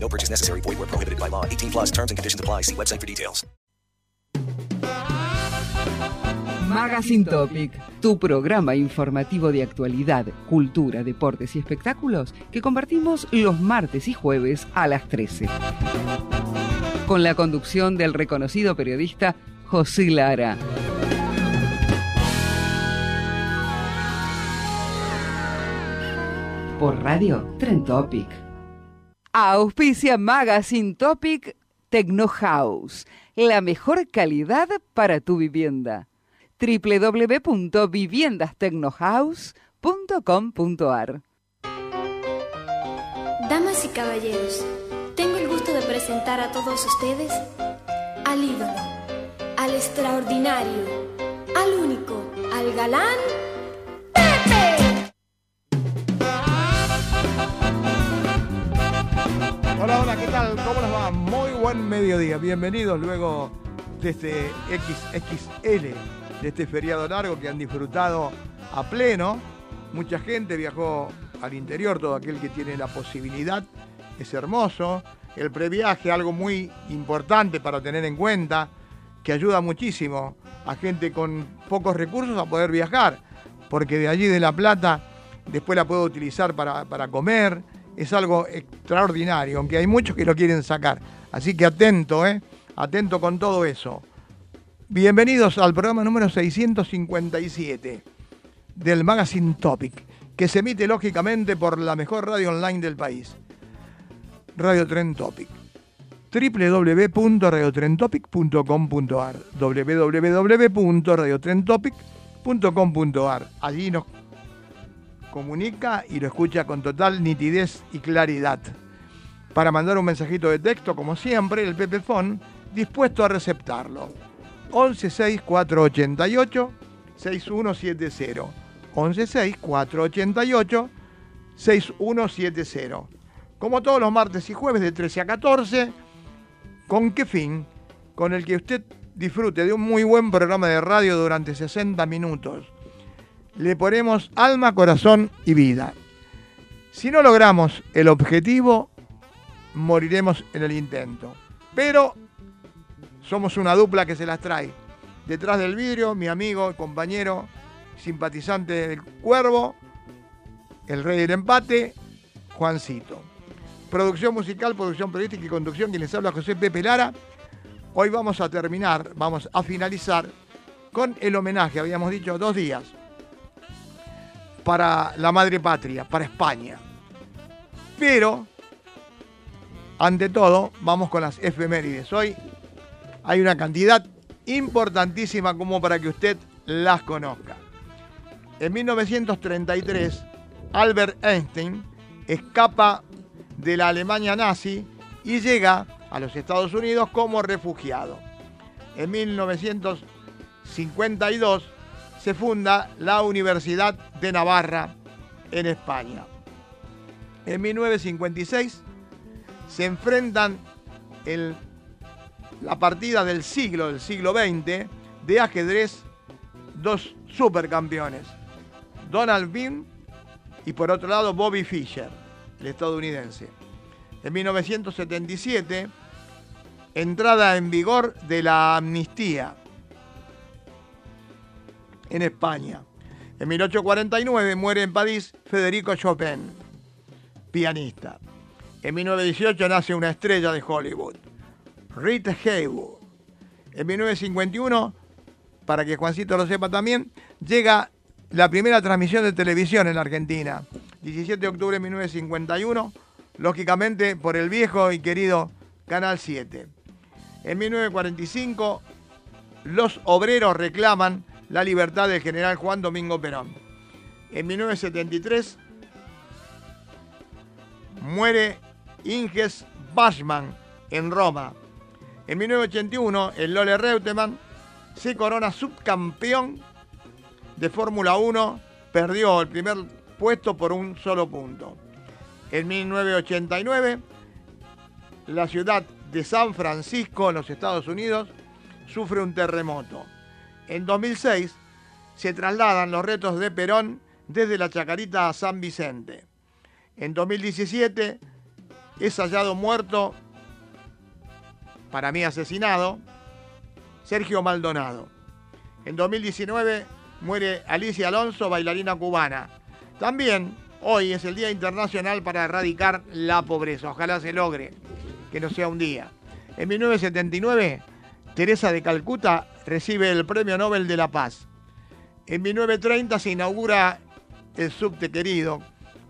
No purchase necessary. Void where prohibited by law. 18 plus terms and conditions apply. See website for details. Magazine Topic, tu programa informativo de actualidad, cultura, deportes y espectáculos que compartimos los martes y jueves a las 13. Con la conducción del reconocido periodista José Lara. Por radio Tren Topic. Auspicia Magazine Topic Techno House, la mejor calidad para tu vivienda. www.viviendastecnohouse.com.ar Damas y caballeros, tengo el gusto de presentar a todos ustedes al ídolo, al extraordinario, al único, al galán Hola, hola, ¿qué tal? ¿Cómo les va? Muy buen mediodía. Bienvenidos luego de este XXL, de este feriado largo que han disfrutado a pleno. Mucha gente viajó al interior, todo aquel que tiene la posibilidad. Es hermoso. El previaje, algo muy importante para tener en cuenta, que ayuda muchísimo a gente con pocos recursos a poder viajar, porque de allí de La Plata después la puedo utilizar para, para comer. Es algo extraordinario, aunque hay muchos que lo quieren sacar. Así que atento, ¿eh? Atento con todo eso. Bienvenidos al programa número 657 del Magazine Topic, que se emite lógicamente por la mejor radio online del país, Radio Tren Topic www.radiotrentopic.com.ar www.radiotrentopic.com.ar Allí nos comunica y lo escucha con total nitidez y claridad. Para mandar un mensajito de texto, como siempre, el Pepefon dispuesto a receptarlo. 11 488 6170 11 488 6170 Como todos los martes y jueves de 13 a 14, ¿con qué fin? Con el que usted disfrute de un muy buen programa de radio durante 60 minutos. Le ponemos alma, corazón y vida. Si no logramos el objetivo, moriremos en el intento. Pero somos una dupla que se las trae. Detrás del vidrio, mi amigo, compañero, simpatizante del Cuervo, el rey del empate, Juancito. Producción musical, producción periodística y conducción, quien les habla José Pepe Lara. Hoy vamos a terminar, vamos a finalizar con el homenaje, habíamos dicho dos días, para la madre patria, para España. Pero, ante todo, vamos con las efemérides. Hoy hay una cantidad importantísima como para que usted las conozca. En 1933, Albert Einstein escapa de la Alemania nazi y llega a los Estados Unidos como refugiado. En 1952 se funda la Universidad de Navarra en España. En 1956 se enfrentan la partida del siglo, del siglo XX, de ajedrez, dos supercampeones, Donald Bean y por otro lado Bobby Fischer, el estadounidense. En 1977, entrada en vigor de la amnistía en España. En 1849 muere en París Federico Chopin, pianista. En 1918 nace una estrella de Hollywood. Rita Hayworth. En 1951, para que Juancito lo sepa también, llega la primera transmisión de televisión en la Argentina. 17 de octubre de 1951, lógicamente por el viejo y querido Canal 7. En 1945, los obreros reclaman la libertad del general Juan Domingo Perón. En 1973, muere Inges Bachmann en Roma. En 1981, el Lole Reutemann se corona subcampeón de Fórmula 1, perdió el primer puesto por un solo punto. En 1989, la ciudad de San Francisco, en los Estados Unidos, sufre un terremoto. En 2006 se trasladan los retos de Perón desde la Chacarita a San Vicente. En 2017 es hallado muerto, para mí asesinado, Sergio Maldonado. En 2019 muere Alicia Alonso, bailarina cubana. También hoy es el Día Internacional para erradicar la pobreza. Ojalá se logre, que no sea un día. En 1979, Teresa de Calcuta recibe el Premio Nobel de la Paz. En 1930 se inaugura el subte querido,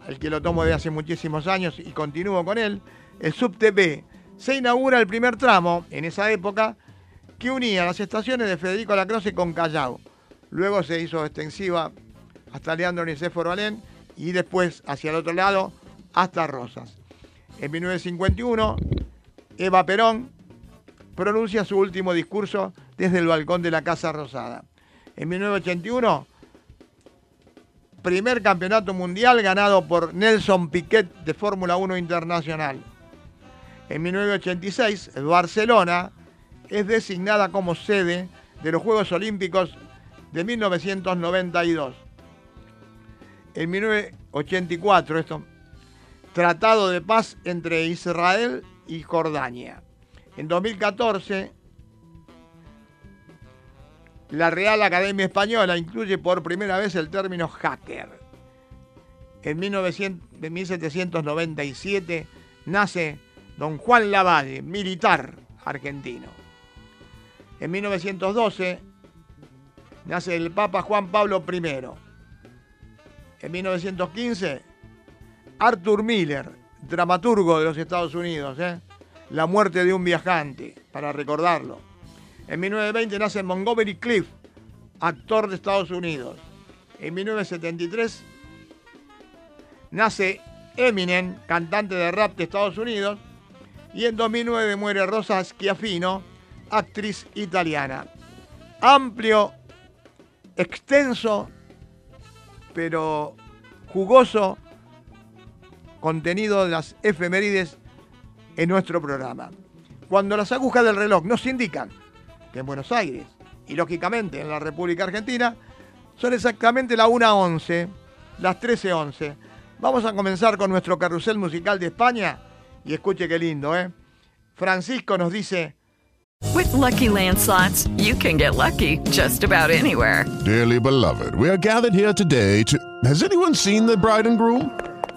al que lo tomo de hace muchísimos años y continúo con él, el subte B. Se inaugura el primer tramo, en esa época, que unía las estaciones de Federico Lacroce con Callao. Luego se hizo extensiva hasta Leandro Nicéforo Alén y después hacia el otro lado hasta Rosas. En 1951, Eva Perón pronuncia su último discurso desde el balcón de la Casa Rosada. En 1981, primer campeonato mundial ganado por Nelson Piquet de Fórmula 1 Internacional. En 1986, Barcelona es designada como sede de los Juegos Olímpicos de 1992. En 1984, esto, Tratado de Paz entre Israel y Jordania. En 2014, la Real Academia Española incluye por primera vez el término hacker. En 1797 nace don Juan Lavalle, militar argentino. En 1912 nace el Papa Juan Pablo I. En 1915, Arthur Miller, dramaturgo de los Estados Unidos, ¿eh? La muerte de un viajante, para recordarlo. En 1920 nace Montgomery Cliff, actor de Estados Unidos. En 1973 nace Eminem, cantante de rap de Estados Unidos. Y en 2009 muere Rosa Schiaffino, actriz italiana. Amplio, extenso, pero jugoso contenido de las efemérides en nuestro programa. Cuando las agujas del reloj nos indican que en Buenos Aires y lógicamente en la República Argentina son exactamente la 1.11, las 13.11. Vamos a comenzar con nuestro carrusel musical de España y escuche qué lindo, ¿eh? Francisco nos dice... With lucky landslots, you can get lucky just about anywhere. Dearly beloved, we are gathered here today to... Has anyone seen the bride and groom?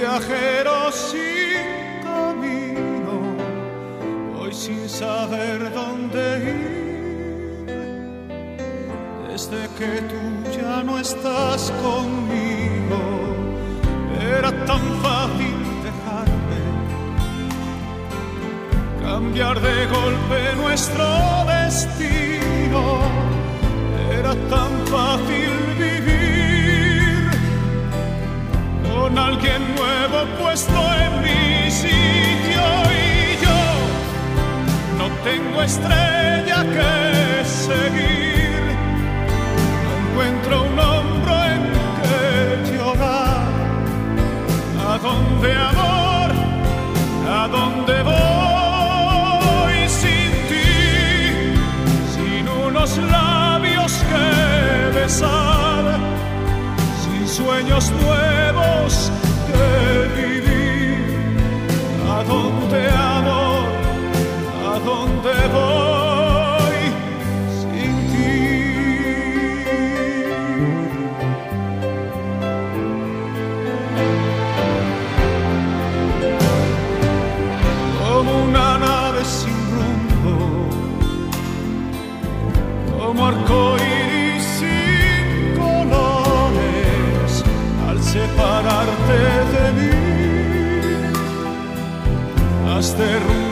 Viajero sin camino, hoy sin saber dónde ir, desde que tú ya no estás conmigo, era tan fácil dejarme, cambiar de golpe nuestro destino. Era tan fácil puesto en mi sitio y yo no tengo estrella que seguir, no encuentro un hombro en que llorar. ¿A dónde amor? ¿A dónde voy sin ti? Sin unos labios que besar, sin sueños nuevos como arcoíris sin colores, al separarte de mí, has derrumbado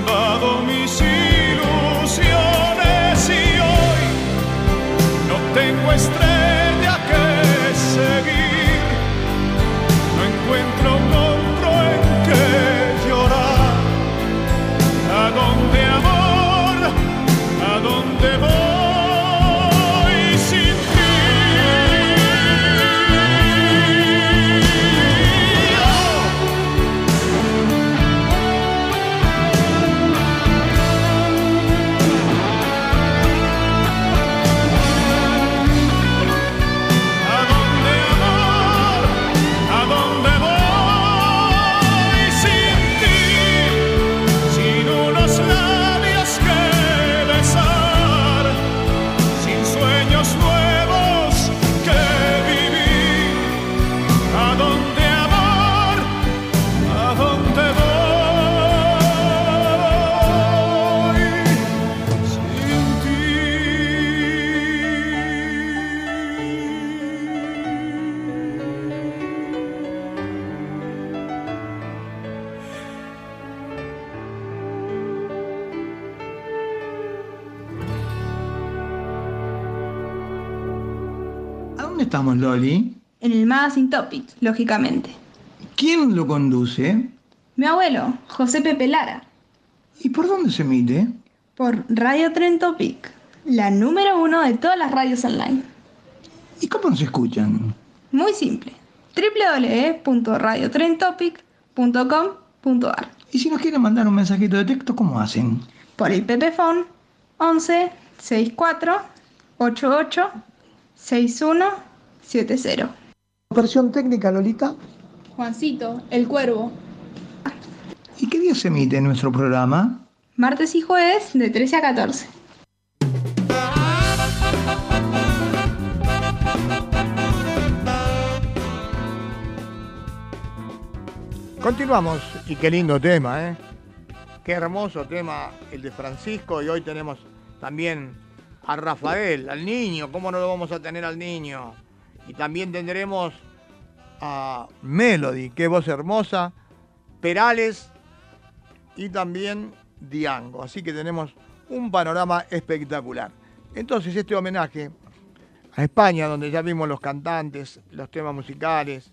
estamos, Loli? En el Magazine Topic, lógicamente. ¿Quién lo conduce? Mi abuelo, José Pepe Lara. ¿Y por dónde se emite? Por Radio Tren Topic, la número uno de todas las radios online. ¿Y cómo nos escuchan? Muy simple. www.radiotrentopic.com.ar Y si nos quieren mandar un mensajito de texto, ¿cómo hacen? Por el Pepefon 11 64 88 61 70. Operación técnica, Lolita. Juancito, el cuervo. ¿Y qué día se emite nuestro programa? Martes y jueves de 13 a 14. Continuamos, y qué lindo tema, ¿eh? Qué hermoso tema el de Francisco, y hoy tenemos también a Rafael, al niño, ¿cómo no lo vamos a tener al niño? Y también tendremos a Melody, qué voz hermosa, Perales y también Diango. Así que tenemos un panorama espectacular. Entonces este homenaje a España, donde ya vimos los cantantes, los temas musicales,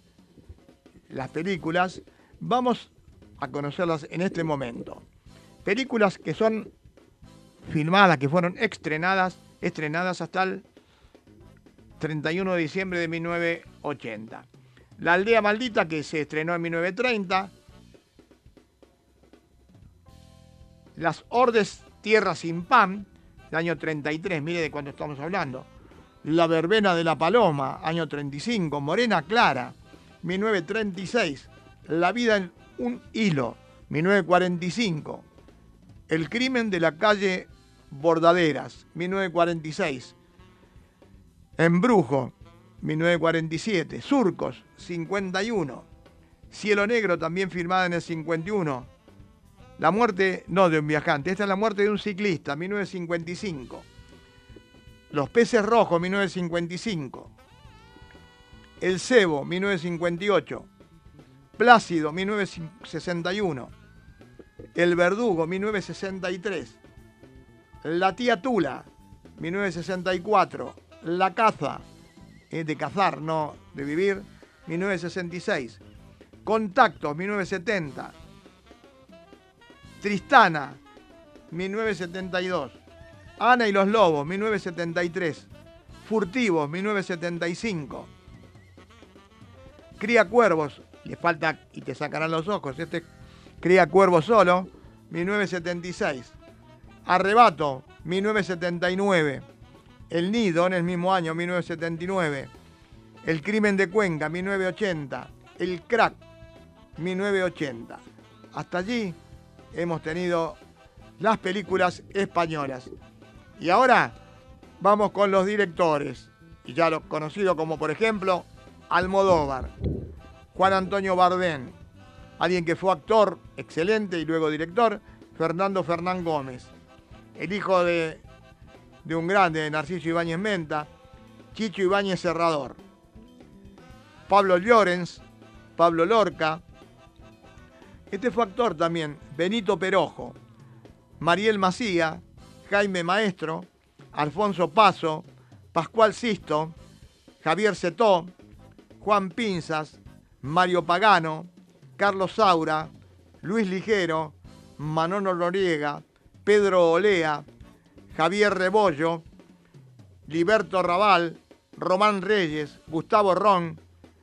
las películas, vamos a conocerlas en este momento. Películas que son filmadas, que fueron estrenadas, estrenadas hasta el 31 de diciembre de 1980. La aldea maldita que se estrenó en 1930. Las Ordes Tierra sin Pan, del año 33, mire de cuándo estamos hablando. La Verbena de la Paloma, año 35. Morena Clara, 1936. La vida en un hilo, 1945. El crimen de la calle Bordaderas, 1946. Embrujo, 1947. Surcos, 51. Cielo Negro, también firmada en el 51. La muerte, no de un viajante, esta es la muerte de un ciclista, 1955. Los peces rojos, 1955. El cebo, 1958. Plácido, 1961. El verdugo, 1963. La tía Tula, 1964. La caza, es de cazar, no de vivir, 1966. Contactos, 1970. Tristana, 1972. Ana y los Lobos, 1973. Furtivos, 1975. Cría Cuervos, le falta y te sacarán los ojos. Este Cría Cuervos solo, 1976. Arrebato, 1979. El Nido en el mismo año, 1979. El Crimen de Cuenca, 1980. El Crack, 1980. Hasta allí hemos tenido las películas españolas. Y ahora vamos con los directores. Y ya los conocidos como por ejemplo Almodóvar, Juan Antonio Bardén, alguien que fue actor excelente y luego director, Fernando Fernán Gómez, el hijo de, de un grande, Narciso Ibáñez Menta, Chicho Ibáñez Serrador, Pablo Llorens, Pablo Lorca, este fue actor también, Benito Perojo, Mariel Macía, Jaime Maestro, Alfonso Paso, Pascual Sisto, Javier Cetó, Juan Pinzas, Mario Pagano, Carlos Saura, Luis Ligero, Manolo Noriega, Pedro Olea, Javier Rebollo, Liberto Raval, Román Reyes, Gustavo Ron,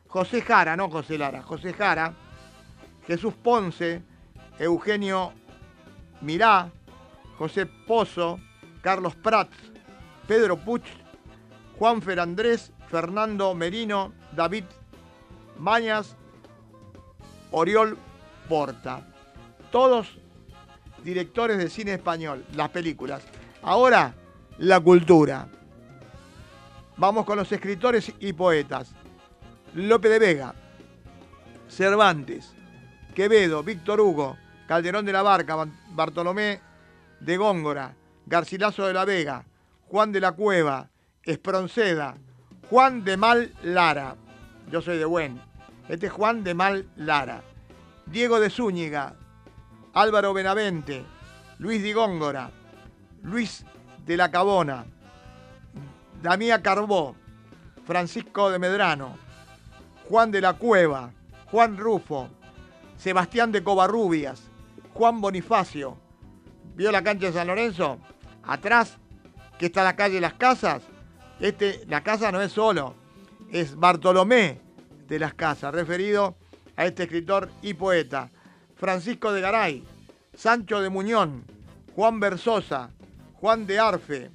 José Jara, no José Lara, José Jara, Jesús Ponce, Eugenio Mirá, José Pozo, Carlos Prats, Pedro Puch, Juan Ferandrés, Fernando Merino, David Mañas, Oriol Porta. Todos directores de cine español, las películas. Ahora, la cultura. Vamos con los escritores y poetas. Lope de Vega, Cervantes, Quevedo, Víctor Hugo, Calderón de la Barca, Bartolomé de Góngora, Garcilaso de la Vega, Juan de la Cueva, Espronceda, Juan de Mal Lara. Yo soy de Buen. Este es Juan de Mal Lara. Diego de Zúñiga, Álvaro Benavente, Luis de Góngora, Luis de la Cabona, Damía Carbó, Francisco de Medrano, Juan de la Cueva, Juan Rufo, Sebastián de Covarrubias, Juan Bonifacio. ¿Vio la cancha de San Lorenzo? Atrás, que está la calle Las Casas. Este, la casa no es solo, es Bartolomé de las Casas, referido a este escritor y poeta. Francisco de Garay, Sancho de Muñón, Juan Versosa, Juan de Arfe,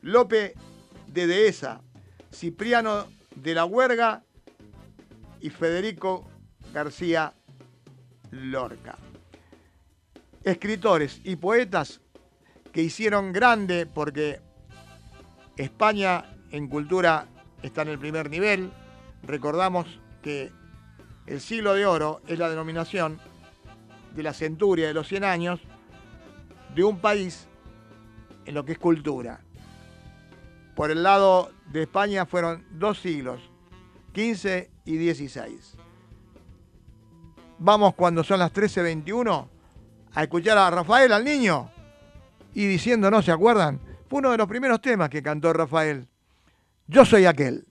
Lope de Dehesa, Cipriano de la Huerga y Federico García Lorca. Escritores y poetas que hicieron grande porque España en cultura está en el primer nivel. Recordamos que el siglo de oro es la denominación de la centuria de los 100 años de un país en lo que es cultura. Por el lado de España fueron dos siglos, 15 y 16. Vamos cuando son las 13.21 a escuchar a Rafael, al niño, y diciendo, ¿no se acuerdan? Fue uno de los primeros temas que cantó Rafael. Yo soy aquel.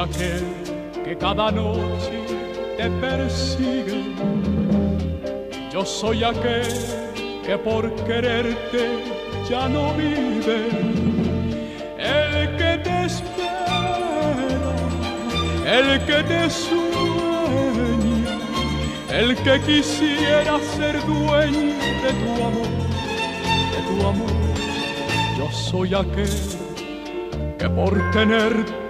Aquel que cada noche te persigue. Yo soy aquel que por quererte ya no vive. El que te espera, el que te sueña, el que quisiera ser dueño de tu amor, de tu amor. Yo soy aquel que por tenerte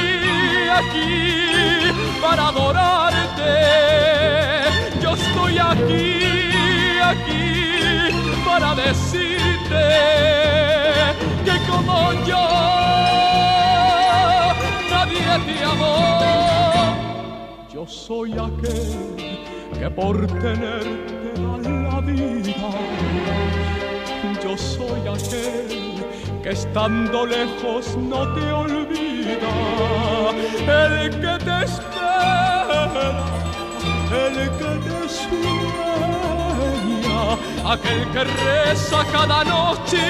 aquí para adorarte. Yo estoy aquí, aquí para decirte que como yo nadie te amó. Yo soy aquel que por tenerte da la vida. Yo soy aquel que estando lejos no te olvida, el que te espera, el que te sueña, aquel que reza cada noche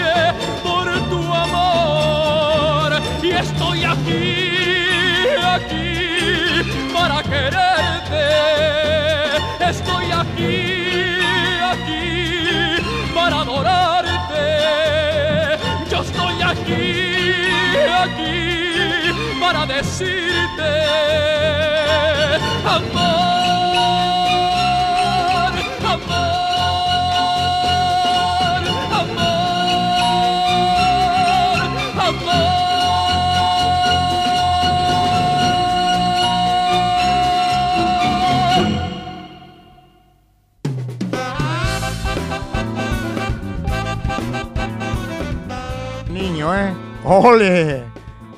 por tu amor. Y estoy aquí, aquí para quererte, estoy aquí, aquí para adorarte decirte amor, amor, amor, amor. Niño, ¿eh? ¡Ole!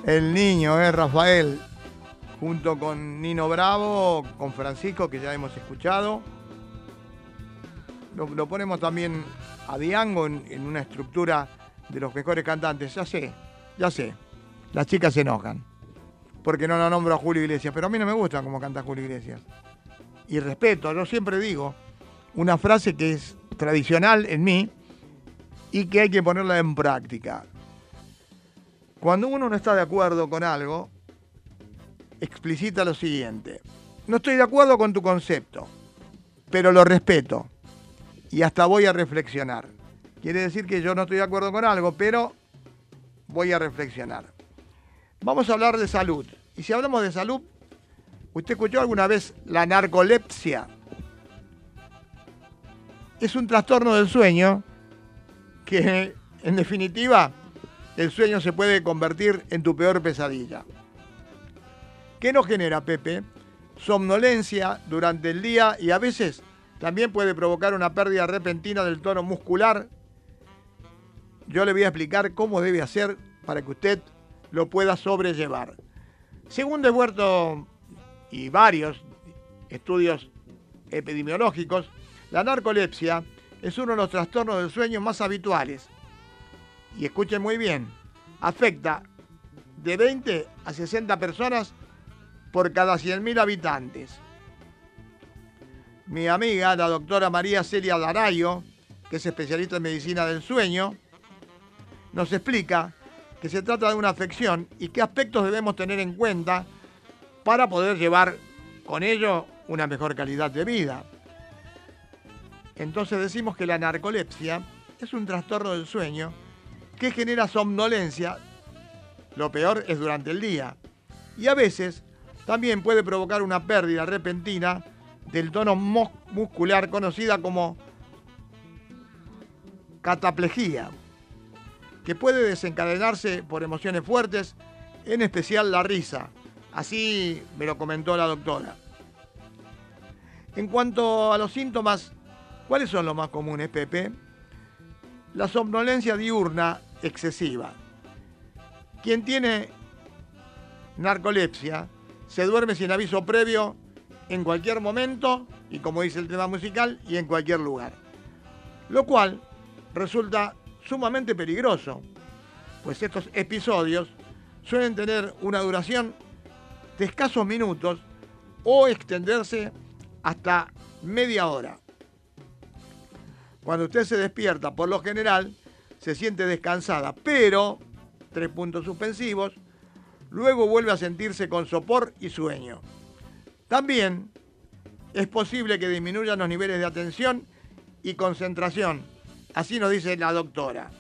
El niño, ¿eh? Rafael. Junto con Nino Bravo, con Francisco, que ya hemos escuchado. Lo, ponemos también a Diango en, en una estructura de los mejores cantantes. Ya sé, ya sé. Las chicas se enojan. Porque no lo nombro a Julio Iglesias. Pero a mí no me gusta cómo canta Julio Iglesias. Y respeto, yo siempre digo una frase que es tradicional en mí y que hay que ponerla en práctica. Cuando uno no está de acuerdo con algo, explicita lo siguiente. No estoy de acuerdo con tu concepto, pero lo respeto y hasta voy a reflexionar. Quiere decir que yo no estoy de acuerdo con algo, pero voy a reflexionar. Vamos a hablar de salud. Y si hablamos de salud, ¿usted escuchó alguna vez la narcolepsia? Es un trastorno del sueño que, en definitiva, el sueño se puede convertir en tu peor pesadilla. ¿Qué nos genera, Pepe? Somnolencia durante el día y a veces también puede provocar una pérdida repentina del tono muscular. Yo le voy a explicar cómo debe hacer para que usted lo pueda sobrellevar. Según De Huerto y varios estudios epidemiológicos, la narcolepsia es uno de los trastornos del sueño más habituales y escuchen muy bien, afecta de 20 a 60 personas por cada 100.000 habitantes. Mi amiga, la doctora María Celia Darayo, que es especialista en medicina del sueño, nos explica que se trata de una afección y qué aspectos debemos tener en cuenta para poder llevar con ello una mejor calidad de vida. Entonces decimos que la narcolepsia es un trastorno del sueño que genera somnolencia, lo peor es durante el día, y a veces también puede provocar una pérdida repentina del tono muscular conocida como cataplejía, que puede desencadenarse por emociones fuertes, en especial la risa. Así me lo comentó la doctora. En cuanto a los síntomas, ¿cuáles son los más comunes, Pepe? La somnolencia diurna excesiva. Quien tiene narcolepsia se duerme sin aviso previo en cualquier momento y como dice el tema musical y en cualquier lugar. Lo cual resulta sumamente peligroso, pues estos episodios suelen tener una duración de escasos minutos o extenderse hasta media hora. Cuando usted se despierta, por lo general, se siente descansada, pero, tres puntos suspensivos, luego vuelve a sentirse con sopor y sueño. También es posible que disminuyan los niveles de atención y concentración, así nos dice la doctora.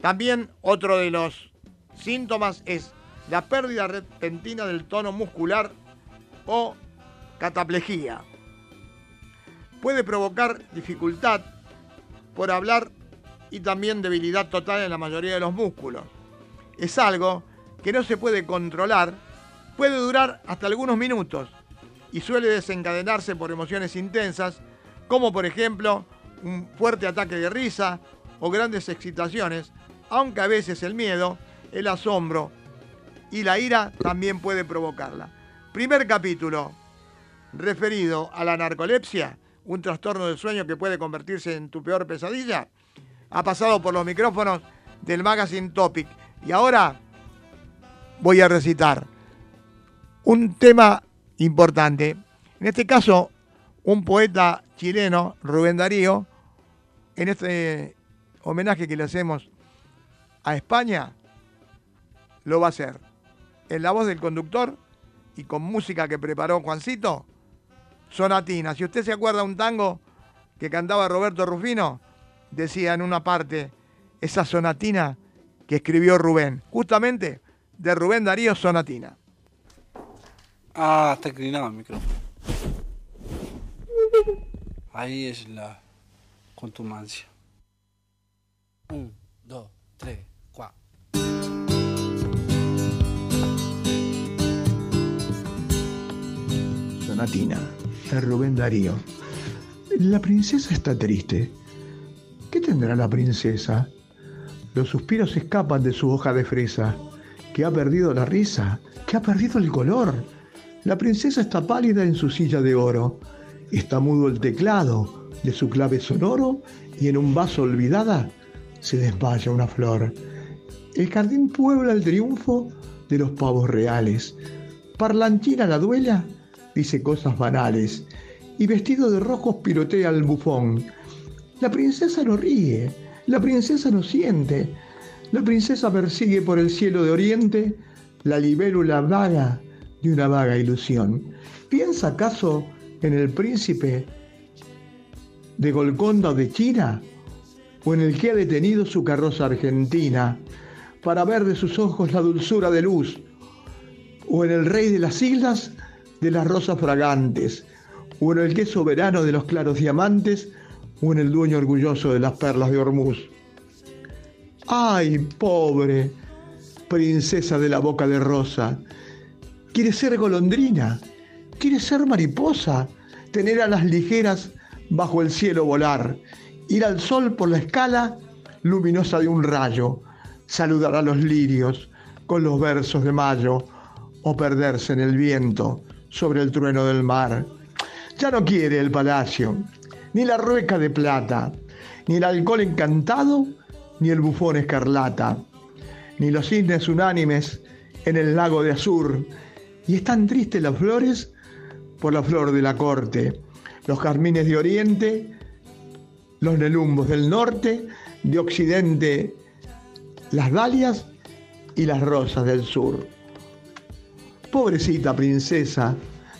También otro de los síntomas es la pérdida repentina del tono muscular o cataplejía. Puede provocar dificultad por hablar y también debilidad total en la mayoría de los músculos. Es algo que no se puede controlar Puede durar hasta algunos minutos y suele desencadenarse por emociones intensas, como por ejemplo un fuerte ataque de risa o grandes excitaciones, aunque a veces el miedo, el asombro y la ira también puede provocarla. Primer capítulo, referido a la narcolepsia, un trastorno del sueño que puede convertirse en tu peor pesadilla, ha pasado por los micrófonos del magazine Topic. Y ahora voy a recitar un tema importante. En este caso, un poeta chileno, Rubén Darío, en este homenaje que le hacemos a España, lo va a hacer. En la voz del conductor y con música que preparó Juancito, Sonatina. Si usted se acuerda un tango que cantaba Roberto Rufino, decía en una parte esa sonatina que escribió Rubén, justamente de Rubén Darío Sonatina. Ah, está inclinado el micrófono. Ahí es la contumacia. Un, dos, tres, cuatro. Sonatina, de Rubén Darío. La princesa está triste. ¿Qué tendrá la princesa? Los suspiros escapan de su hoja de fresa, que ha perdido la risa, que ha perdido el color. La princesa está pálida en su silla de oro. Está mudo el teclado de su clave sonoro y en un vaso olvidada se desmaya una flor. El jardín puebla el triunfo de los pavos reales. Parlanchina la duela dice cosas banales y vestido de rojos pirotea al bufón. La princesa no ríe, la princesa no siente, la princesa persigue por el cielo de oriente la libélula vaga de una vaga ilusión. ¿Piensa acaso en el príncipe de Golconda de China? ¿O en el que ha detenido su carroza argentina para ver de sus ojos la dulzura de luz? ¿O en el rey de las islas de las rosas fragantes? ¿O en el que es soberano de los claros diamantes? ¿O en el dueño orgulloso de las perlas de Hormuz? ¡Ay, pobre! Princesa de la boca de rosa. Quiere ser golondrina, quiere ser mariposa, tener alas ligeras bajo el cielo volar, ir al sol por la escala luminosa de un rayo, saludar a los lirios con los versos de mayo o perderse en el viento sobre el trueno del mar. Ya no quiere el palacio, ni la rueca de plata, ni el alcohol encantado, ni el bufón escarlata, ni los cisnes unánimes en el lago de Azur. Y están tristes las flores por la flor de la corte, los carmines de oriente, los nelumbos del norte, de occidente las dalias y las rosas del sur. Pobrecita princesa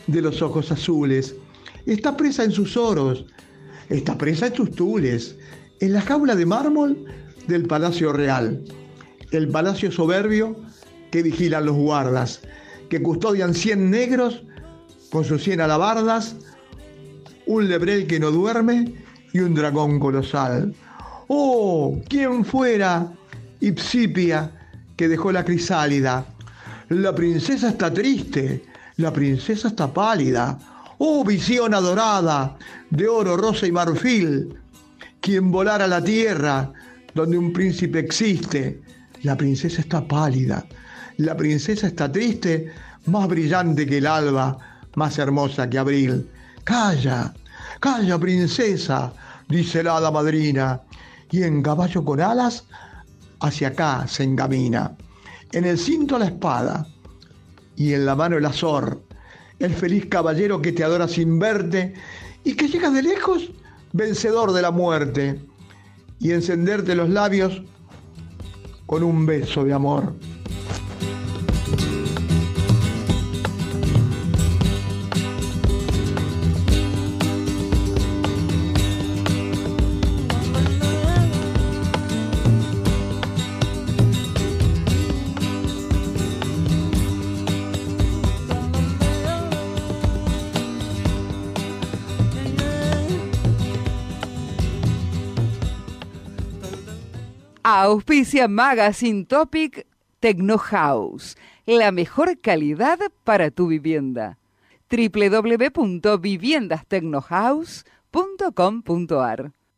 de los ojos azules, está presa en sus oros, está presa en sus tules, en la jaula de mármol del Palacio Real, el palacio soberbio que vigilan los guardas, que custodian cien negros con sus cien alabardas, un lebrel que no duerme y un dragón colosal. ¡Oh! ¿Quién fuera Ipsipia que dejó la crisálida? La princesa está triste, la princesa está pálida. ¡Oh, visión adorada de oro, rosa y marfil! Quien volara la tierra donde un príncipe existe. La princesa está pálida, la princesa está triste, más brillante que el alba, más hermosa que abril. Calla, calla, princesa, dice la hada madrina, y en caballo con alas hacia acá se encamina. En el cinto la espada y en la mano el azor, el feliz caballero que te adora sin verte y que llega de lejos vencedor de la muerte y encenderte los labios con un beso de amor. Auspicia Magazine Topic Tecnohouse, la mejor calidad para tu vivienda. www.viviendastechnohouse.com.ar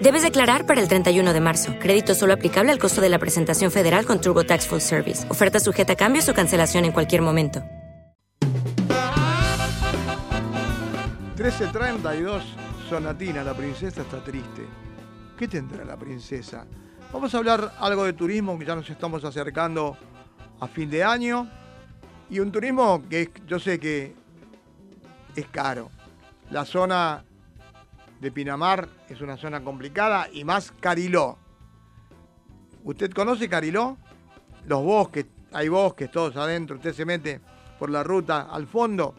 Debes declarar para el 31 de marzo. Crédito solo aplicable al costo de la presentación federal con TurboTax Full Service. Oferta sujeta a cambios o cancelación en cualquier momento. 13.32, Sonatina, la princesa está triste. ¿Qué tendrá la princesa? Vamos a hablar algo de turismo, que ya nos estamos acercando a fin de año. Y un turismo que yo sé que es caro. La zona de Pinamar es una zona complicada y más Cariló. ¿Usted conoce Cariló? Los bosques, hay bosques todos adentro, usted se mete por la ruta al fondo.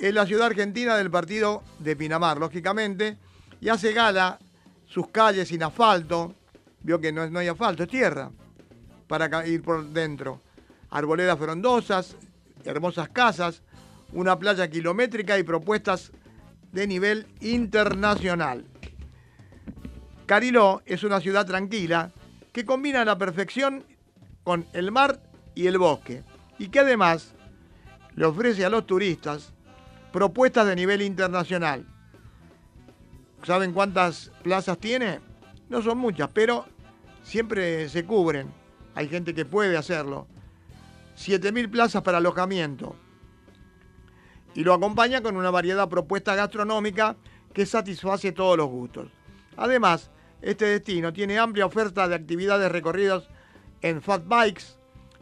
Es la ciudad argentina del partido de Pinamar, lógicamente, y hace gala sus calles sin asfalto. Vio que no, no hay asfalto, es tierra para ir por dentro arboledas frondosas, hermosas casas, una playa kilométrica y propuestas de nivel internacional. Cariló es una ciudad tranquila que combina la perfección con el mar y el bosque y que además le ofrece a los turistas propuestas de nivel internacional. ¿Saben cuántas plazas tiene? No son muchas, pero siempre se cubren. Hay gente que puede hacerlo. 7.000 plazas para alojamiento. Y lo acompaña con una variedad propuesta gastronómica que satisface todos los gustos. Además, este destino tiene amplia oferta de actividades recorridos en fat bikes,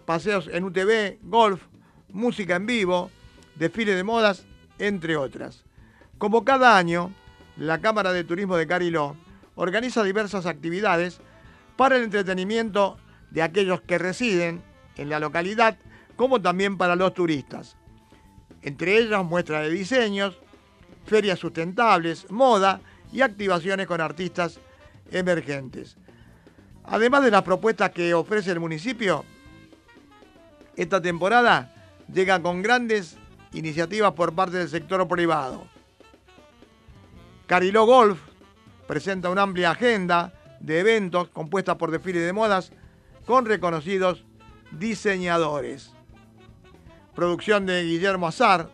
paseos en UTV, golf, música en vivo, desfile de modas, entre otras. Como cada año, la Cámara de Turismo de Cariló organiza diversas actividades para el entretenimiento de aquellos que residen en la localidad, como también para los turistas. Entre ellas muestra de diseños, ferias sustentables, moda y activaciones con artistas emergentes. Además de las propuestas que ofrece el municipio, esta temporada llega con grandes iniciativas por parte del sector privado. Cariló Golf presenta una amplia agenda de eventos compuesta por desfiles de modas con reconocidos diseñadores. Producción de Guillermo Azar.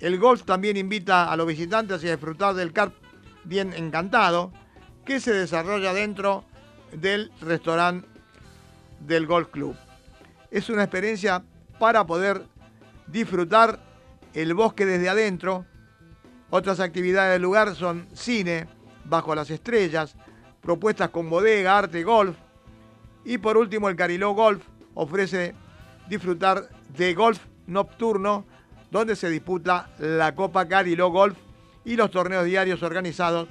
El golf también invita a los visitantes a disfrutar del CARP Bien Encantado, que se desarrolla dentro del restaurante del Golf Club. Es una experiencia para poder disfrutar el bosque desde adentro. Otras actividades del lugar son cine, bajo las estrellas, propuestas con bodega, arte, golf. Y por último, el Cariló Golf ofrece disfrutar de golf nocturno, donde se disputa la Copa Cariló Golf y los torneos diarios organizados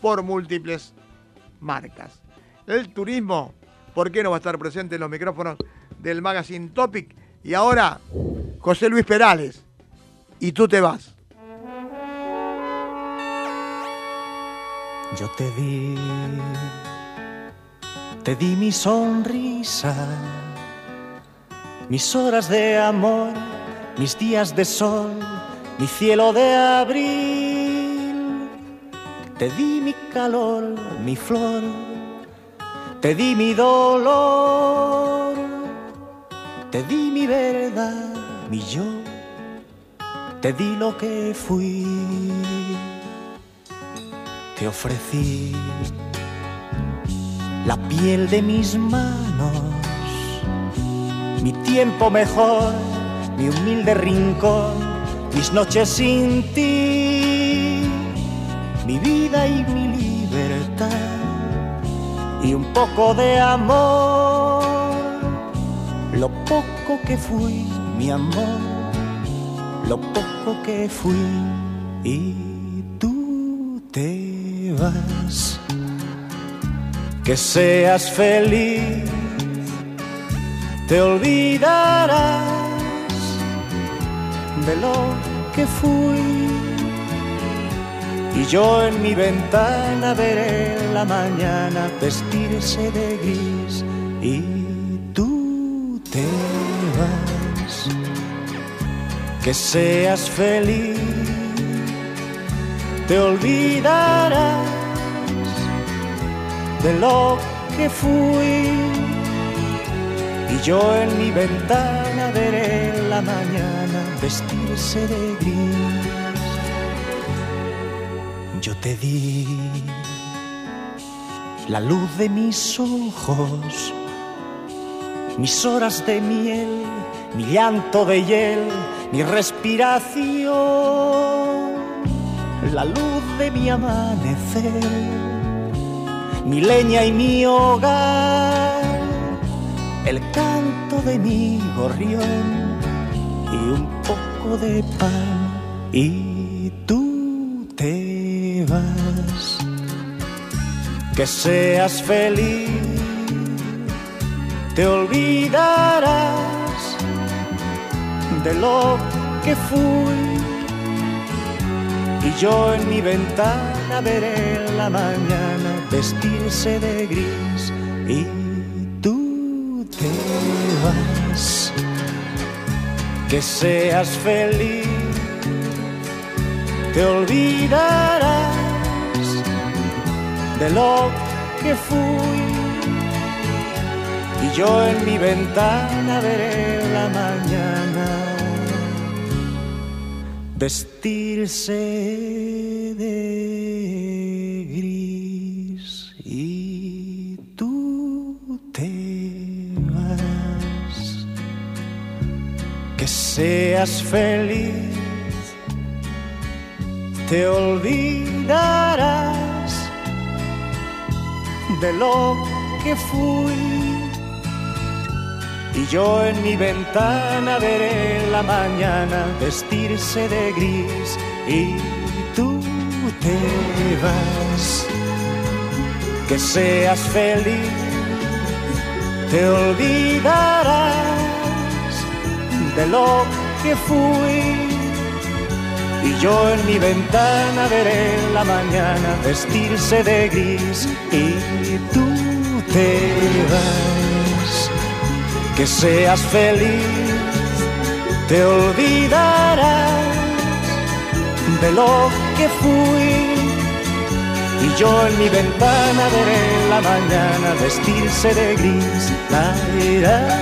por múltiples marcas. El turismo, ¿por qué no va a estar presente en los micrófonos del Magazine Topic? Y ahora, José Luis Perales, y tú te vas. Yo te di, te di mi sonrisa, mis horas de amor, mis días de sol, mi cielo de abril. Te di mi calor, mi flor, te di mi dolor, te di mi verdad, mi yo, te di lo que fui te ofrecí la piel de mis manos, tiempo mejor, mi humilde rincón, mis noches sin ti, mi vida y mi libertad y un poco de amor, lo poco que fui, mi amor, lo poco que fui y tú te vas. Que seas feliz, te olvidarás de lo que fui. Y yo en mi ventana veré la mañana vestirse de gris y tú te vas. Que seas feliz, te olvidarás de lo que fui. Yo en mi ventana veré la mañana vestirse de gris. Yo te di la luz de mis ojos, mis horas de miel, mi llanto de hiel, mi respiración, la luz de mi amanecer, mi leña y mi hogar, el canto de mi gorrión y un poco de pan y tú te vas. Que seas feliz, te olvidarás de lo que fui. Y yo en mi ventana veré la mañana vestirse de gris y Que seas feliz, te olvidarás de lo que fui. Y yo en mi ventana veré la mañana vestirse de gris seas feliz, te olvidarás de lo que fui. Y yo en mi ventana veré la mañana vestirse de gris y tú te vas. Que seas feliz, te olvidarás de lo que fui. Y yo en mi ventana veré la mañana vestirse de gris y tú te vas. Que seas feliz, te olvidarás de lo que fui. Y yo en mi ventana veré la mañana vestirse de gris. La ira,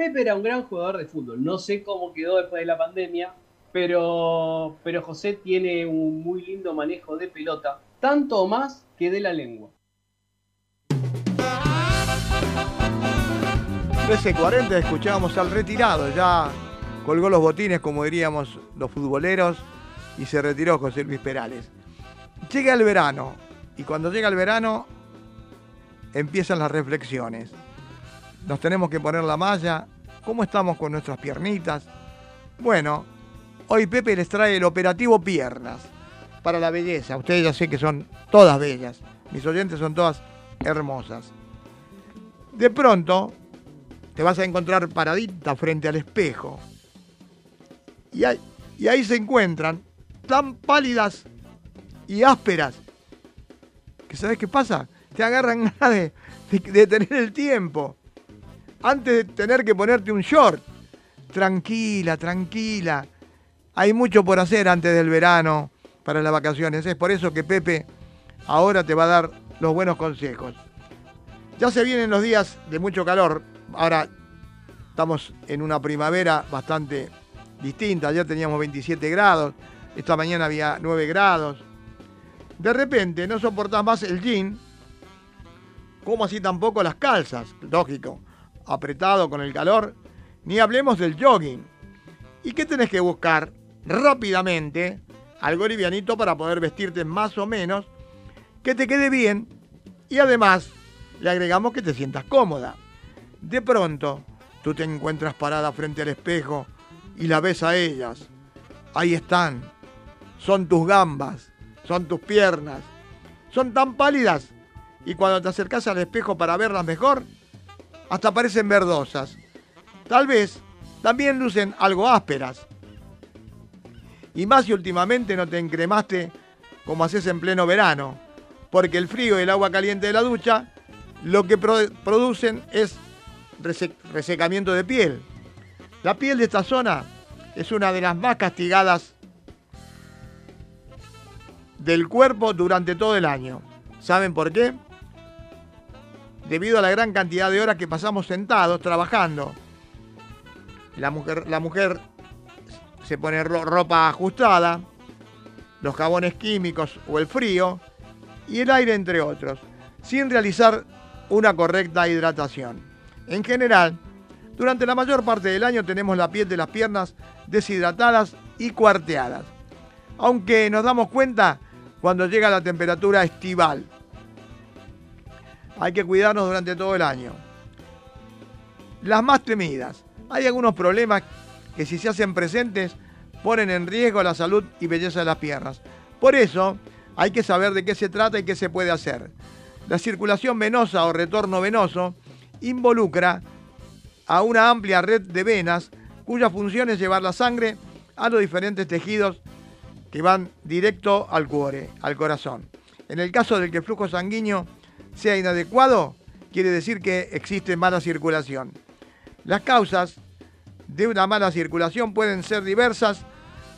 Pepe era un gran jugador de fútbol. No sé cómo quedó después de la pandemia, pero, pero José tiene un muy lindo manejo de pelota, tanto más que de la lengua. 13.40 escuchábamos al retirado, ya colgó los botines, como diríamos los futboleros, y se retiró José Luis Perales. Llega el verano, y cuando llega el verano empiezan las reflexiones. Nos tenemos que poner la malla, ¿cómo estamos con nuestras piernitas? Bueno, hoy Pepe les trae el operativo piernas para la belleza. Ustedes ya sé que son todas bellas, mis oyentes son todas hermosas. De pronto, te vas a encontrar paradita frente al espejo. Y ahí, y ahí se encuentran tan pálidas y ásperas que ¿sabes qué pasa? Te agarran ganas de, de, de tener el tiempo. Antes de tener que ponerte un short. Tranquila, tranquila. Hay mucho por hacer antes del verano. para las vacaciones. Es por eso que Pepe ahora te va a dar los buenos consejos. Ya se vienen los días de mucho calor. Ahora estamos en una primavera bastante distinta. Ayer teníamos 27 grados, esta mañana había 9 grados. De repente no soportás más el jean, como así tampoco las calzas, lógico, apretado con el calor. Ni hablemos del jogging. ¿Y qué tenés que buscar? Rápidamente, algo livianito para poder vestirte más o menos, que te quede bien y además le agregamos que te sientas cómoda. De pronto, tú te encuentras parada frente al espejo y la ves a ellas. Ahí están. Son tus gambas, son tus piernas. Son tan pálidas y cuando te acercas al espejo para verlas mejor, hasta parecen verdosas. Tal vez también lucen algo ásperas. Y más si últimamente no te encremaste como haces en pleno verano, porque el frío y el agua caliente de la ducha lo que producen es resecamiento de piel. La piel de esta zona es una de las más castigadas del cuerpo durante todo el año. ¿Saben por qué? Debido a la gran cantidad de horas que pasamos sentados trabajando. La mujer, se pone ropa ajustada, los jabones químicos o el frío y el aire entre otros, sin realizar una correcta hidratación. En general, durante la mayor parte del año tenemos la piel de las piernas deshidratadas y cuarteadas, aunque nos damos cuenta cuando llega la temperatura estival. Hay que cuidarnos durante todo el año. Las más temidas. Hay algunos problemas que si se hacen presentes ponen en riesgo la salud y belleza de las piernas. Por eso hay que saber de qué se trata y qué se puede hacer. La circulación venosa o retorno venoso involucra a una amplia red de venas cuya función es llevar la sangre a los diferentes tejidos que van directo al cuore, al corazón. En el caso del que flujo sanguíneo sea inadecuado, quiere decir que existe mala circulación. Las causas de una mala circulación pueden ser diversas,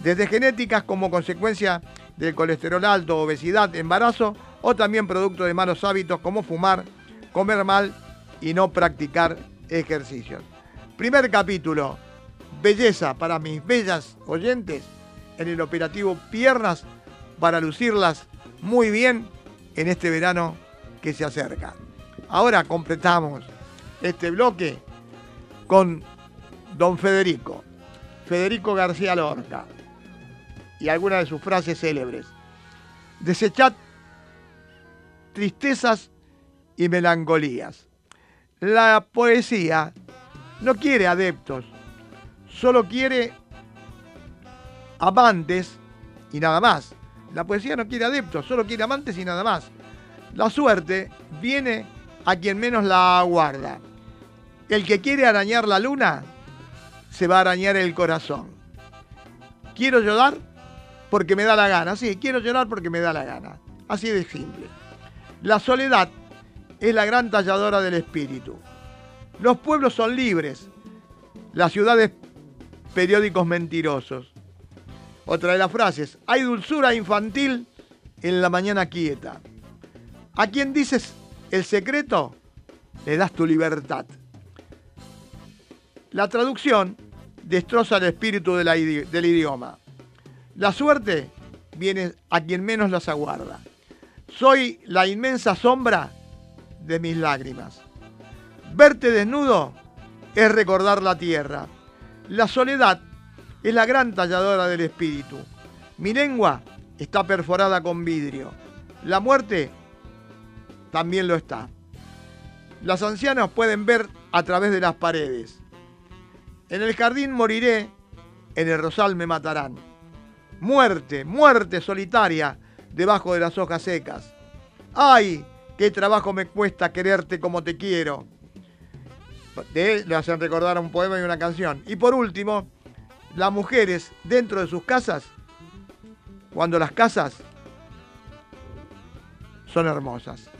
desde genéticas como consecuencia del colesterol alto, obesidad, embarazo, o también producto de malos hábitos como fumar, comer mal y no practicar ejercicios. Primer capítulo, belleza para mis bellas oyentes en el operativo Piernas para lucirlas muy bien en este verano que se acerca. Ahora completamos este bloque con don Federico, Federico García Lorca y algunas de sus frases célebres. Desechad tristezas y melancolías. La poesía no quiere adeptos, solo quiere amantes y nada más. La poesía no quiere adeptos, solo quiere amantes y nada más. La suerte viene a quien menos la aguarda. El que quiere arañar la luna, se va a arañar el corazón. Quiero llorar porque me da la gana. Sí, quiero llorar porque me da la gana. Así de simple. La soledad es la gran talladora del espíritu. Los pueblos son libres, las ciudades periódicos mentirosos. Otra de las frases, hay dulzura infantil en la mañana quieta. A quien dices el secreto, le das tu libertad. La traducción destroza el espíritu del idioma. La suerte viene a quien menos las aguarda. Soy la inmensa sombra de mis lágrimas. Verte desnudo es recordar la tierra. La soledad es la gran talladora del espíritu. Mi lengua está perforada con vidrio. La muerte también lo está. Las ancianas pueden ver a través de las paredes. En el jardín moriré, en el rosal me matarán. Muerte, muerte solitaria debajo de las hojas secas. ¡Ay! ¡Qué trabajo me cuesta quererte como te quiero! De le hacen recordar un poema y una canción. Y por último, las mujeres dentro de sus casas, cuando las casas son hermosas.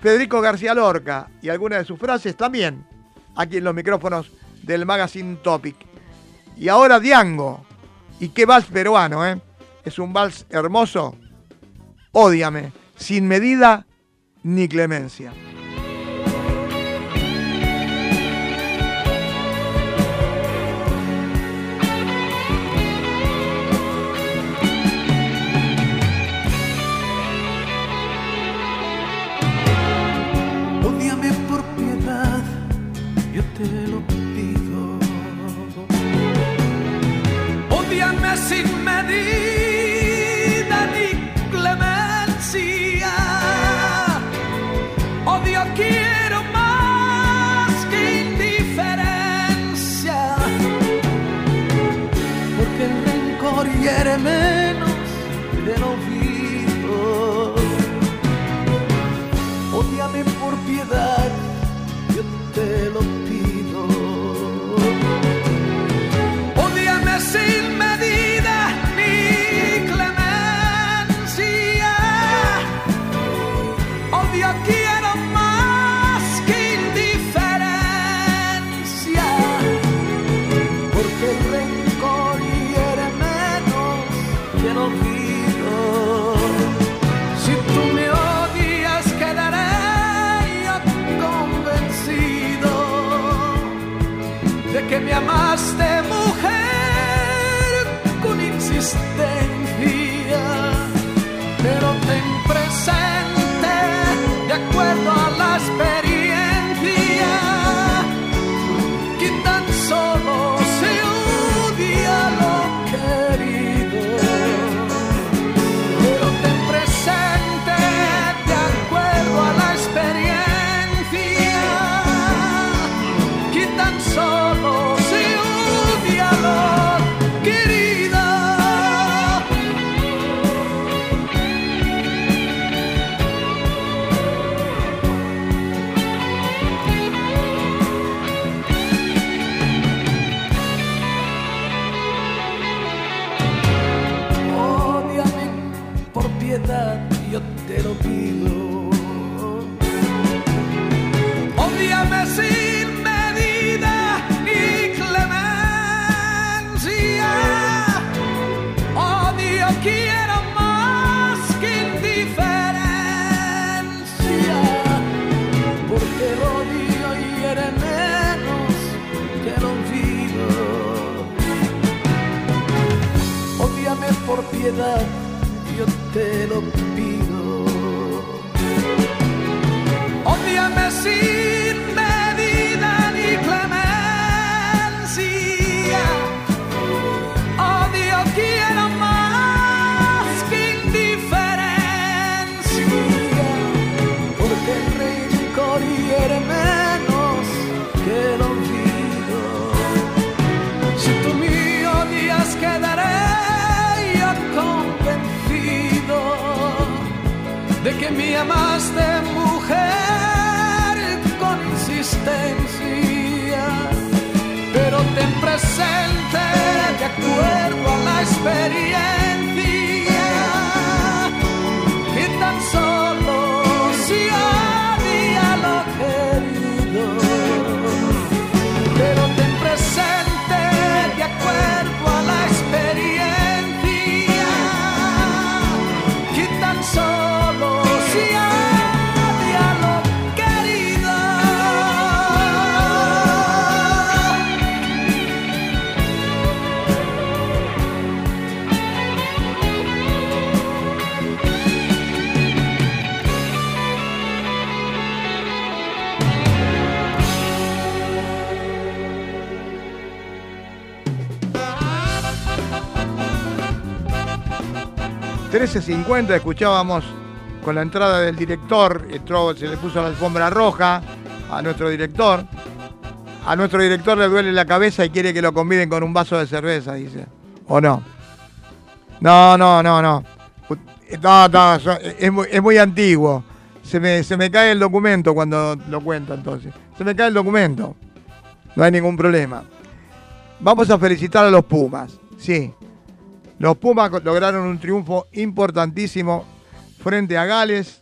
Federico García Lorca y algunas de sus frases también aquí en los micrófonos del Magazine Topic. Y ahora Diango. Y qué vas peruano, ¿eh? es un vals hermoso. Ódiame, sin medida ni clemencia. Rencor hiere menos que el ...13.50 escuchábamos con la entrada del director, entró, se le puso la alfombra roja a nuestro director. A nuestro director le duele la cabeza y quiere que lo conviden con un vaso de cerveza, dice. ¿O no? No, no, no, no. No, no, so- es muy, es muy antiguo. Se me, se me cae el documento cuando lo cuento entonces. Se me cae el documento. No hay ningún problema. Vamos a felicitar a los Pumas. Sí. Los Pumas lograron un triunfo importantísimo frente a Gales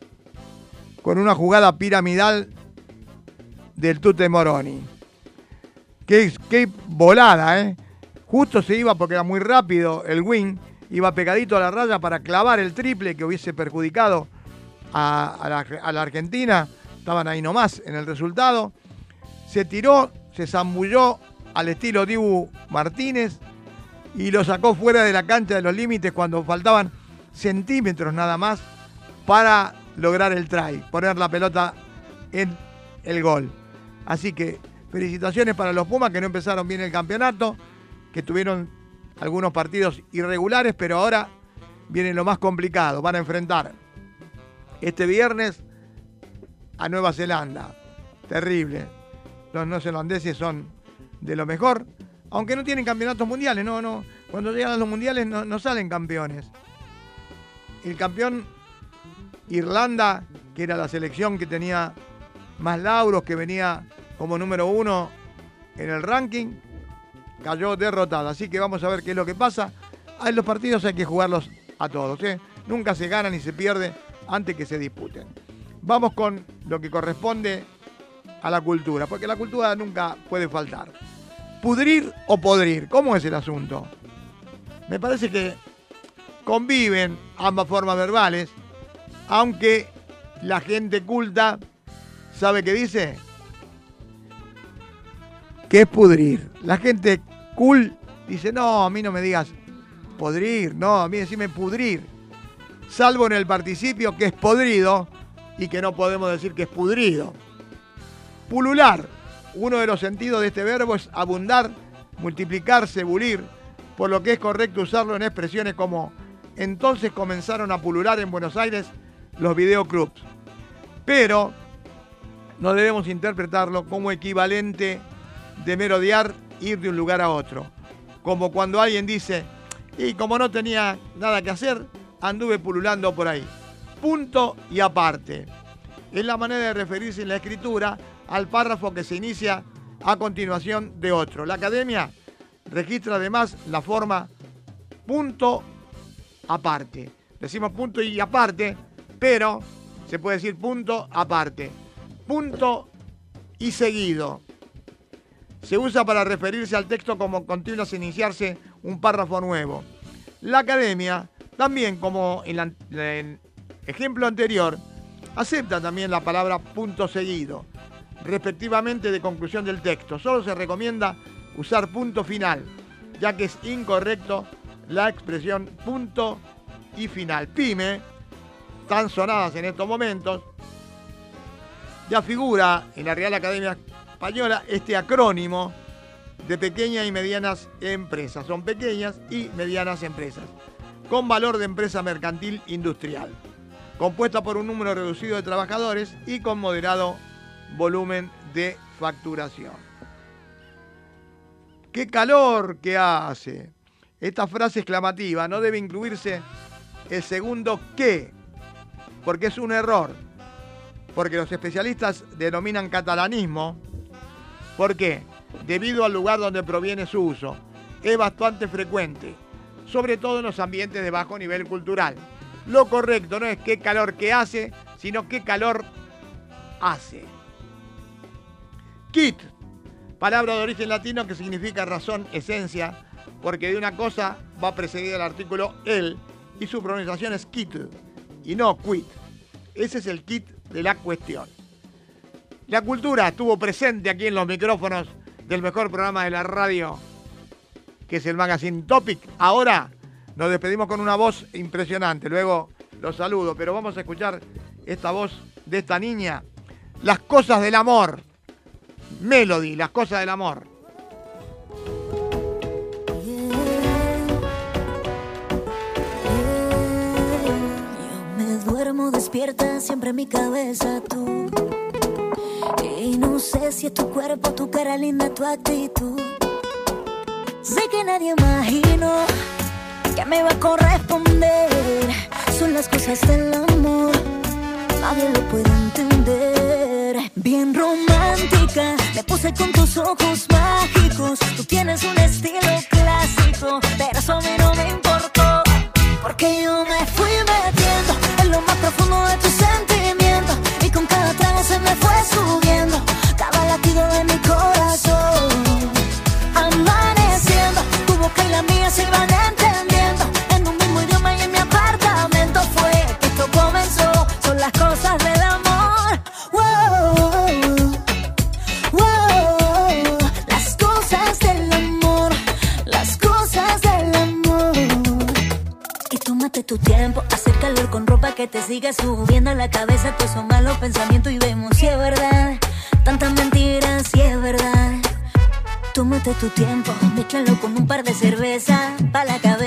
con una jugada piramidal del Tute Moroni. Qué, volada, ¿eh? Justo se iba porque era muy rápido el win iba pegadito a la raya para clavar el triple que hubiese perjudicado a, a la, a la Argentina. Estaban ahí nomás en el resultado. Se tiró, se zambulló al estilo Dibu Martínez y lo sacó fuera de la cancha de los límites cuando faltaban centímetros nada más para lograr el try, poner la pelota en el gol. Así que felicitaciones para los Pumas que no empezaron bien el campeonato, que tuvieron algunos partidos irregulares, pero ahora viene lo más complicado. Van a enfrentar este viernes a Nueva Zelanda. Terrible. Los neozelandeses son de lo mejor, aunque no tienen campeonatos mundiales, no, no. Cuando llegan a los mundiales no, salen campeones. El campeón Irlanda, que era la selección que tenía más lauros, que venía como número uno en el ranking, cayó derrotada. Así que vamos a ver qué es lo que pasa. En los partidos hay que jugarlos a todos. ¿eh? Nunca se gana ni se pierde antes que se disputen. Vamos con lo que corresponde a la cultura, porque la cultura nunca puede faltar. Pudrir o podrir, ¿cómo es el asunto? Me parece que conviven ambas formas verbales, aunque la gente culta sabe qué dice, que es pudrir. La gente cool dice, no, a mí no me digas podrir, no, a mí decime pudrir. Salvo en el participio que es podrido y que no podemos decir que es pudrido. Pulular, uno de los sentidos de este verbo es abundar, multiplicarse, bulir, por lo que es correcto usarlo en expresiones como entonces comenzaron a pulular en Buenos Aires los videoclubs. Pero no debemos interpretarlo como equivalente de merodear, ir de un lugar a otro. Como cuando alguien dice, y como no tenía nada que hacer, anduve pululando por ahí. Punto y aparte. Es la manera de referirse en la escritura al párrafo que se inicia a continuación de otro. La academia registra además la forma punto aparte. Decimos punto y aparte, pero se puede decir punto aparte. Punto y seguido. Se usa para referirse al texto como continúa sin iniciarse un párrafo nuevo. La academia, también como en el ejemplo anterior, acepta también la palabra punto seguido, respectivamente de conclusión del texto. Solo se recomienda usar punto final, ya que es incorrecto la expresión punto y final. Pyme, tan sonadas en estos momentos, ya figura en la Real Academia Española este acrónimo de pequeñas y medianas empresas. Son pequeñas y medianas empresas, con valor de empresa mercantil industrial, compuesta por un número reducido de trabajadores y con moderado volumen de facturación. ¡Qué calor que hace! Esta frase exclamativa no debe incluirse el segundo que, porque es un error, porque los especialistas denominan catalanismo. ¿Por qué? Debido al lugar donde proviene su uso. Es bastante frecuente, sobre todo en los ambientes de bajo nivel cultural. Lo correcto no es qué calor que hace, sino qué calor hace. Kit, palabra de origen latino que significa razón, esencia, porque de una cosa va precedido el artículo el y su pronunciación es kit y no quit. Ese es el kit de la cuestión. La cultura estuvo presente aquí en los micrófonos del mejor programa de la radio, que es el Magazine Topic. Ahora nos despedimos con una voz impresionante, luego los saludo, pero vamos a escuchar esta voz de esta niña, Las cosas del amor. Melody, Las cosas del amor. Me duermo despierta siempre mi cabeza tú. Y no sé si es tu cuerpo, tu cara linda, tu actitud. Sé que nadie imaginó que me va a corresponder. Son las cosas del amor, nadie lo puede entender. Bien romántica, me puse con tus ojos mágicos. Tú tienes un estilo clásico, pero eso a mí no me importó. Porque yo me fui metiendo en lo más profundo de tus sentimientos. Siga subiendo la cabeza. Todos son malos pensamientos y vemos si es verdad. Tantas mentiras, si es verdad. Tómate tu tiempo, mezclalo con un par de cervezas pa' la cabeza.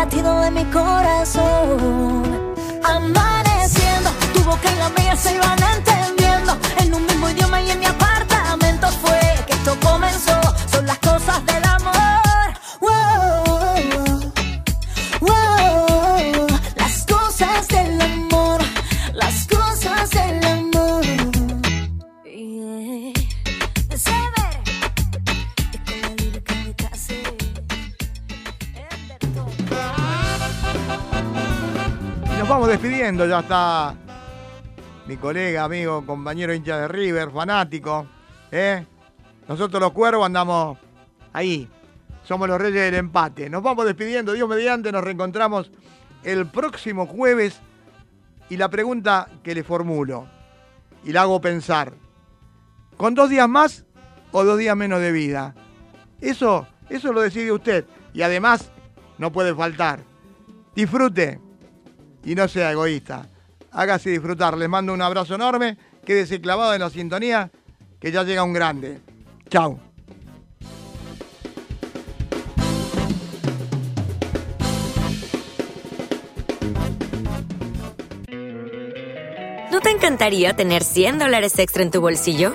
Latido de mi corazón. Amaneciendo, tu boca y la mía se iban entendiendo. En un mismo idioma ya está mi colega, amigo, compañero hincha de River, fanático. ¿eh? Nosotros los cuervos andamos ahí. Somos los reyes del empate. Nos vamos despidiendo, Dios mediante, nos reencontramos el próximo jueves. Y la pregunta que le formulo, y la hago pensar, ¿con dos días más o dos días menos de vida? Eso, eso lo decide usted. Y además, no puede faltar. Disfrute y no sea egoísta. Hágase disfrutar. Les mando un abrazo enorme. Quédese clavado en la sintonía, que ya llega un grande. Chao. ¿No te encantaría tener 100 dólares extra en tu bolsillo?